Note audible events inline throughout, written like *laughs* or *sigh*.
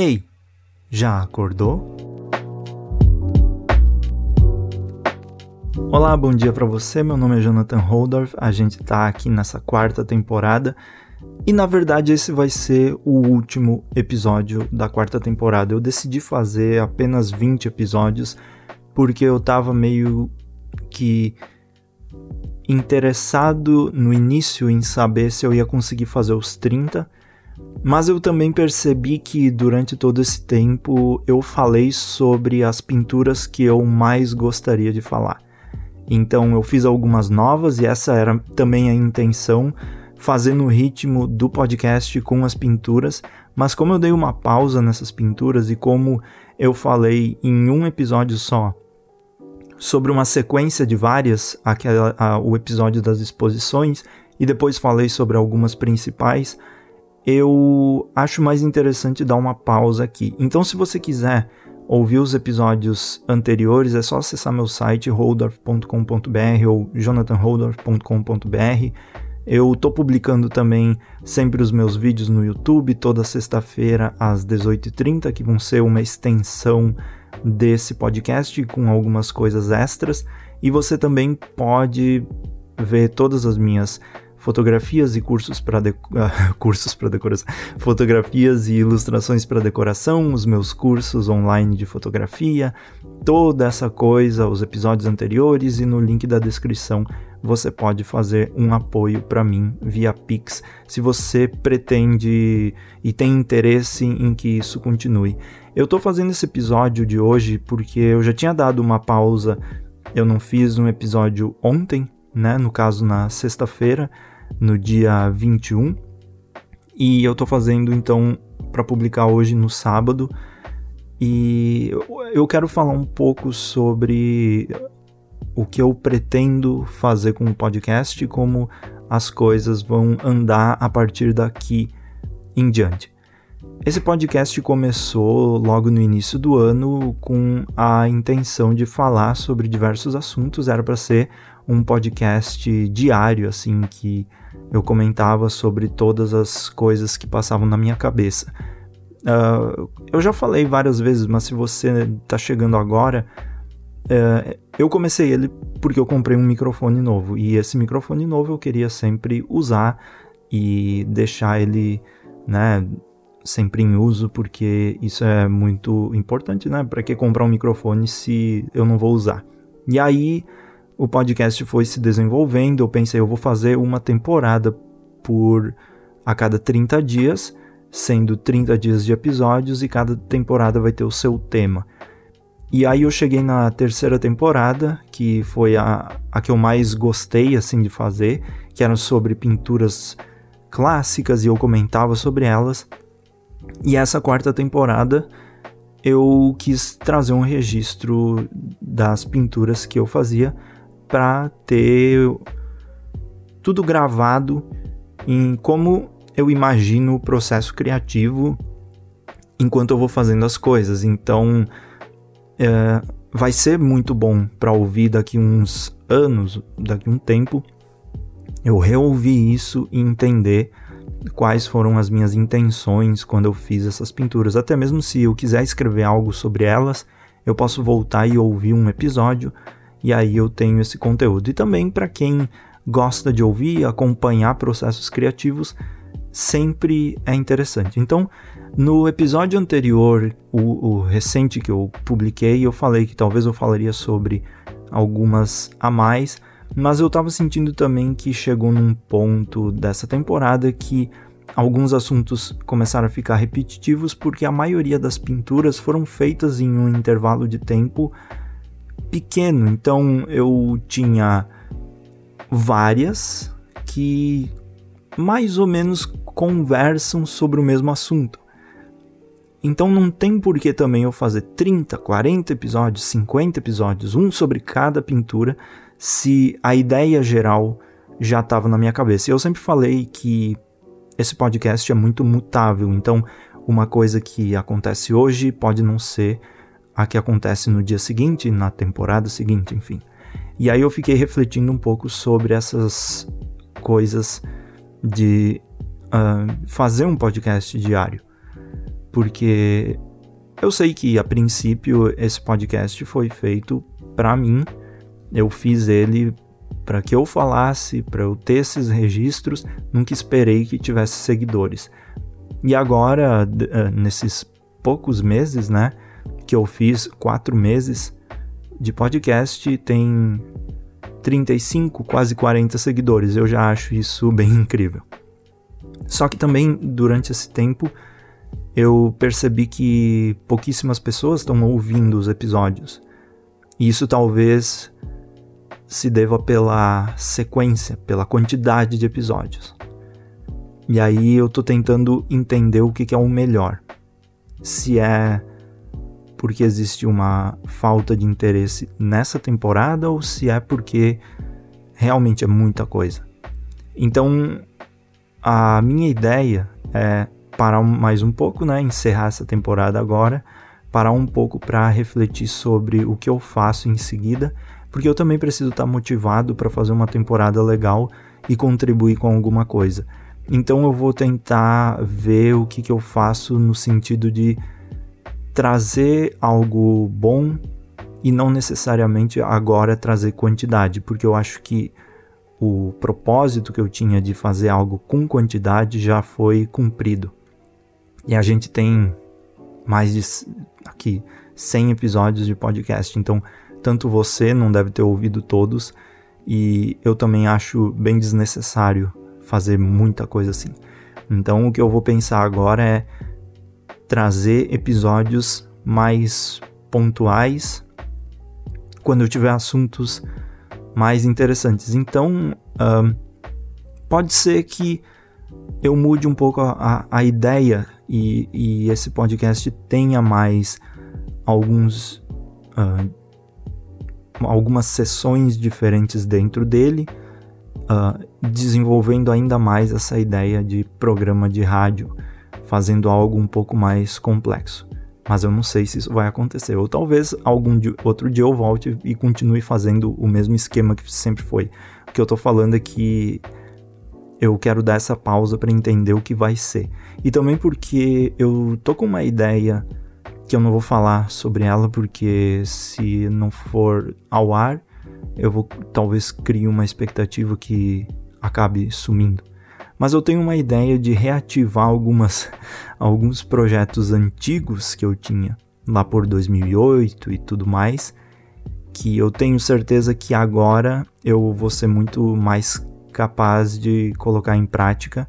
Ei, já acordou? Olá, bom dia para você. Meu nome é Jonathan Holdorf. A gente tá aqui nessa quarta temporada e na verdade esse vai ser o último episódio da quarta temporada. Eu decidi fazer apenas 20 episódios porque eu tava meio que interessado no início em saber se eu ia conseguir fazer os 30 mas eu também percebi que durante todo esse tempo eu falei sobre as pinturas que eu mais gostaria de falar. Então eu fiz algumas novas e essa era também a intenção, fazer no ritmo do podcast com as pinturas, mas como eu dei uma pausa nessas pinturas e como eu falei em um episódio só sobre uma sequência de várias, aquela, a, o episódio das exposições, e depois falei sobre algumas principais, eu acho mais interessante dar uma pausa aqui. Então, se você quiser ouvir os episódios anteriores, é só acessar meu site holdorf.com.br ou jonathanholdorf.com.br. Eu tô publicando também sempre os meus vídeos no YouTube, toda sexta-feira às 18h30, que vão ser uma extensão desse podcast com algumas coisas extras. E você também pode ver todas as minhas fotografias e cursos para de... uh, *laughs* cursos para decoração, fotografias e ilustrações para decoração, os meus cursos online de fotografia, toda essa coisa, os episódios anteriores e no link da descrição você pode fazer um apoio para mim via Pix, se você pretende e tem interesse em que isso continue. Eu estou fazendo esse episódio de hoje porque eu já tinha dado uma pausa, eu não fiz um episódio ontem, né, no caso na sexta-feira, no dia 21. E eu tô fazendo então para publicar hoje no sábado. E eu quero falar um pouco sobre o que eu pretendo fazer com o podcast e como as coisas vão andar a partir daqui em diante. Esse podcast começou logo no início do ano com a intenção de falar sobre diversos assuntos, era para ser um podcast diário, assim, que eu comentava sobre todas as coisas que passavam na minha cabeça. Uh, eu já falei várias vezes, mas se você está chegando agora, uh, eu comecei ele porque eu comprei um microfone novo e esse microfone novo eu queria sempre usar e deixar ele, né, sempre em uso porque isso é muito importante, né? Para que comprar um microfone se eu não vou usar? E aí o podcast foi se desenvolvendo. Eu pensei, eu vou fazer uma temporada por a cada 30 dias, sendo 30 dias de episódios e cada temporada vai ter o seu tema. E aí eu cheguei na terceira temporada, que foi a, a que eu mais gostei assim de fazer, que era sobre pinturas clássicas e eu comentava sobre elas. E essa quarta temporada eu quis trazer um registro das pinturas que eu fazia para ter tudo gravado em como eu imagino o processo criativo enquanto eu vou fazendo as coisas. Então, é, vai ser muito bom para ouvir daqui uns anos, daqui um tempo, eu reouvir isso e entender quais foram as minhas intenções quando eu fiz essas pinturas. Até mesmo se eu quiser escrever algo sobre elas, eu posso voltar e ouvir um episódio e aí eu tenho esse conteúdo. E também para quem gosta de ouvir, acompanhar processos criativos, sempre é interessante. Então, no episódio anterior, o, o, recente que eu publiquei, eu falei que talvez eu falaria sobre algumas a mais, mas eu estava sentindo também que chegou num ponto dessa temporada que alguns assuntos começaram a ficar repetitivos porque a maioria das pinturas foram feitas em um intervalo de tempo pequeno, então eu tinha várias que mais ou menos conversam sobre o mesmo assunto. Então não tem por que também eu fazer 30, 40 episódios, 50 episódios, um sobre cada pintura, se a ideia geral já estava na minha cabeça. Eu sempre falei que esse podcast é muito mutável, então uma coisa que acontece hoje pode não ser a que acontece no dia seguinte, na temporada seguinte, enfim. E aí eu fiquei refletindo um pouco sobre essas coisas de uh, fazer um podcast diário. porque eu sei que a princípio esse podcast foi feito para mim. Eu fiz ele para que eu falasse, para eu ter esses registros, nunca esperei que tivesse seguidores. E agora, eh, nesses poucos meses, né, que eu fiz, quatro meses de podcast, tem 35, quase 40 seguidores. Eu já acho isso bem incrível. Só que também, durante esse tempo, eu percebi que pouquíssimas pessoas estão ouvindo os episódios. E isso talvez se deva pela sequência, pela quantidade de episódios. E aí eu tô tentando entender o que, que é o melhor. Se é porque existe uma falta de interesse nessa temporada ou se é porque realmente é muita coisa. Então, a minha ideia é parar mais um pouco, né, encerrar essa temporada agora, parar um pouco para refletir sobre o que eu faço em seguida, porque eu também preciso estar tá motivado para fazer uma temporada legal e contribuir com alguma coisa. Então eu vou tentar ver o que, que eu faço no sentido de trazer algo bom e não necessariamente agora trazer quantidade, porque eu acho que o propósito que eu tinha de fazer algo com quantidade já foi cumprido. E a gente tem mais de aqui 100 episódios de podcast, então tanto você não deve ter ouvido todos e eu também acho bem desnecessário fazer muita coisa assim. Então o que eu vou pensar agora é trazer episódios mais pontuais quando eu tiver assuntos mais interessantes. Então, pode ser que eu mude um pouco a, a ideia e, e, esse podcast tenha mais alguns uh, algumas sessões diferentes dentro dele, uh, desenvolvendo ainda mais essa ideia de programa de rádio fazendo algo um pouco mais complexo. Mas eu não sei se isso vai acontecer. Ou talvez algum dia, outro dia eu volte e continue fazendo o mesmo esquema que sempre foi. O que eu tô falando é que eu quero dar essa pausa para entender o que vai ser. E também porque eu tô com uma ideia que eu não vou falar sobre ela porque se não for ao ar, eu vou talvez criar uma expectativa que acabe sumindo mas eu tenho uma ideia de reativar algumas, alguns projetos antigos que eu tinha lá por 2008 e tudo mais, que eu tenho certeza que agora eu vou ser muito mais capaz de colocar em prática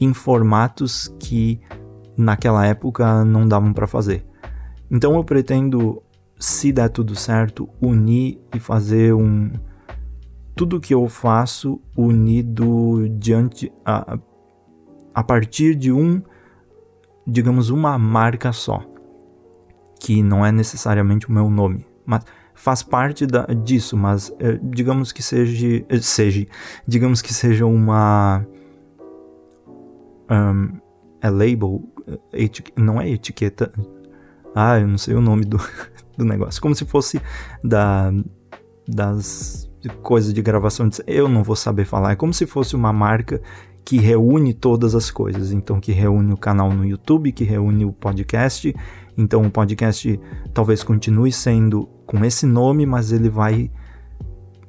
em formatos que naquela época não davam para fazer. Então eu pretendo, se der tudo certo, unir e fazer um tudo que eu faço unido diante a, a partir de um, digamos, uma marca só, que não é necessariamente o meu nome, mas faz parte da, disso, mas é, digamos que seja, eh, seja, digamos que seja uma um, é label, não é etiqueta, ah, eu não sei o nome do, *laughs* do negócio, como se fosse da das coisa de gravação, eu não vou saber falar. É como se fosse uma marca que reúne todas as coisas. Então, que reúne o canal no YouTube, que reúne o podcast. Então, o podcast talvez continue sendo com esse nome, mas ele vai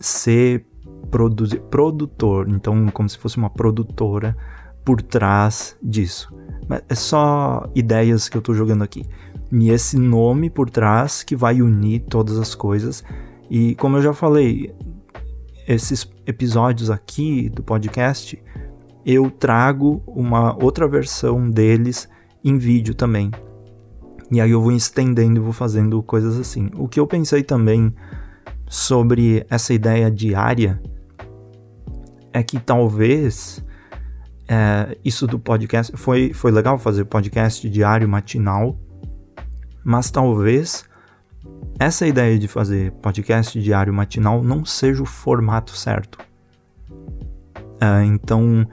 ser produzir, produtor. Então, como se fosse uma produtora por trás disso. Mas é só ideias que eu estou jogando aqui. E esse nome por trás que vai unir todas as coisas. E como eu já falei, esses episódios aqui do podcast, eu trago uma outra versão deles em vídeo também. E aí eu vou estendendo e vou fazendo coisas assim. O que eu pensei também sobre essa ideia diária é que talvez é, isso do podcast foi, foi legal fazer podcast diário matinal, mas talvez essa ideia de fazer podcast diário matinal não seja o formato certo. Uh, então,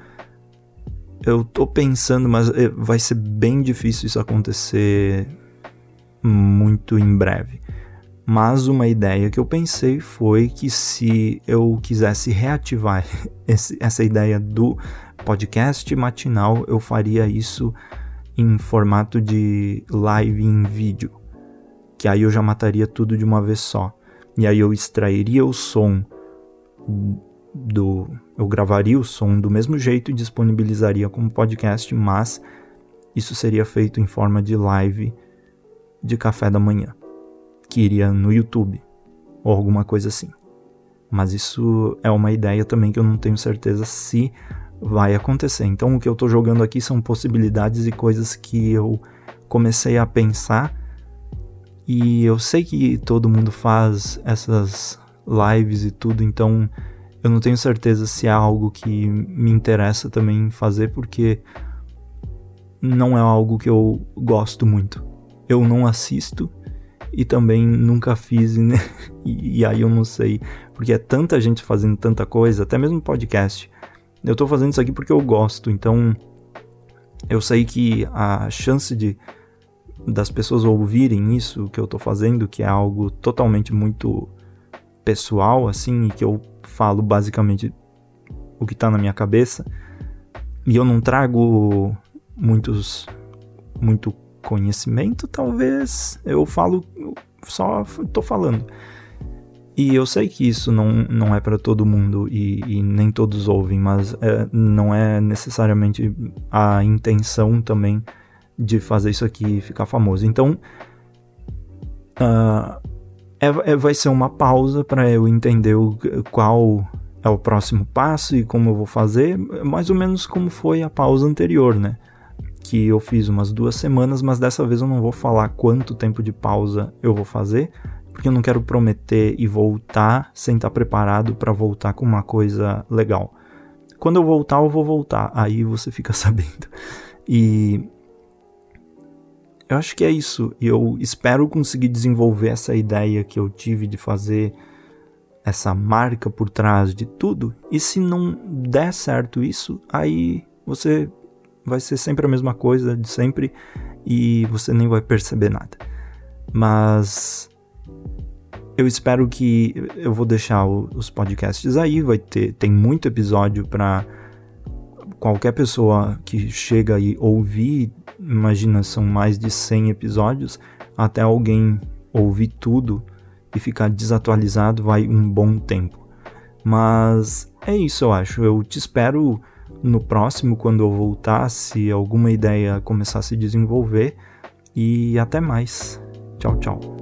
eu tô pensando, mas eh, vai ser bem difícil isso acontecer muito em breve. Mas uma ideia que eu pensei foi que se eu quisesse reativar *laughs* esse, essa ideia do podcast matinal, eu faria isso em formato de live em vídeo, que aí eu já mataria tudo de uma vez só. E aí eu extrairia o som do eu gravaria o som do mesmo jeito e disponibilizaria como podcast, mas isso seria feito em forma de live de café da manhã, que iria no YouTube ou alguma coisa assim. Mas isso é uma ideia também que eu não tenho certeza se vai acontecer. Então o que eu estou jogando aqui são possibilidades e coisas que eu comecei a pensar e eu sei que todo mundo faz essas lives e tudo, então eu não tenho certeza se é algo que me interessa também fazer porque não é algo que eu gosto muito. Eu não assisto e também nunca fiz né? *laughs* e, e aí eu não sei, porque é tanta gente fazendo tanta coisa, até mesmo podcast eu tô fazendo isso aqui porque eu gosto, então eu sei que a chance de das pessoas ouvirem isso que eu tô fazendo, que é algo totalmente muito pessoal assim, e que eu falo basicamente o que tá na minha cabeça, e eu não trago muitos muito conhecimento, talvez eu falo só tô falando. E eu sei que isso não, não é para todo mundo e, e, nem todos ouvem, mas é, não é necessariamente a intenção também de fazer isso aqui ficar famoso. Então, uh, é, é, vai ser uma pausa para eu entender o, qual é o próximo passo e como eu vou fazer, mais ou menos como foi a pausa anterior, né? Que eu fiz umas duas semanas, mas dessa vez eu não vou falar quanto tempo de pausa eu vou fazer, porque eu não quero prometer e voltar sem estar preparado para voltar com uma coisa legal. Quando eu voltar, eu vou voltar, aí você fica *laughs* sabendo. E eu acho que é isso. E eu espero conseguir desenvolver essa ideia que eu tive de fazer essa marca por trás de tudo. E se não der certo isso, aí você vai ser sempre a mesma coisa de sempre e você nem vai perceber nada. Mas eu espero que eu vou deixar os podcasts aí, vai ter tem muito episódio para qualquer pessoa que chega e ouvir, imagina são mais de 100 episódios, até alguém ouvir tudo e ficar desatualizado vai um bom tempo. Mas é isso, eu acho. Eu te espero no próximo quando eu voltar, se alguma ideia começar a se desenvolver. E até mais. Tchau, tchau.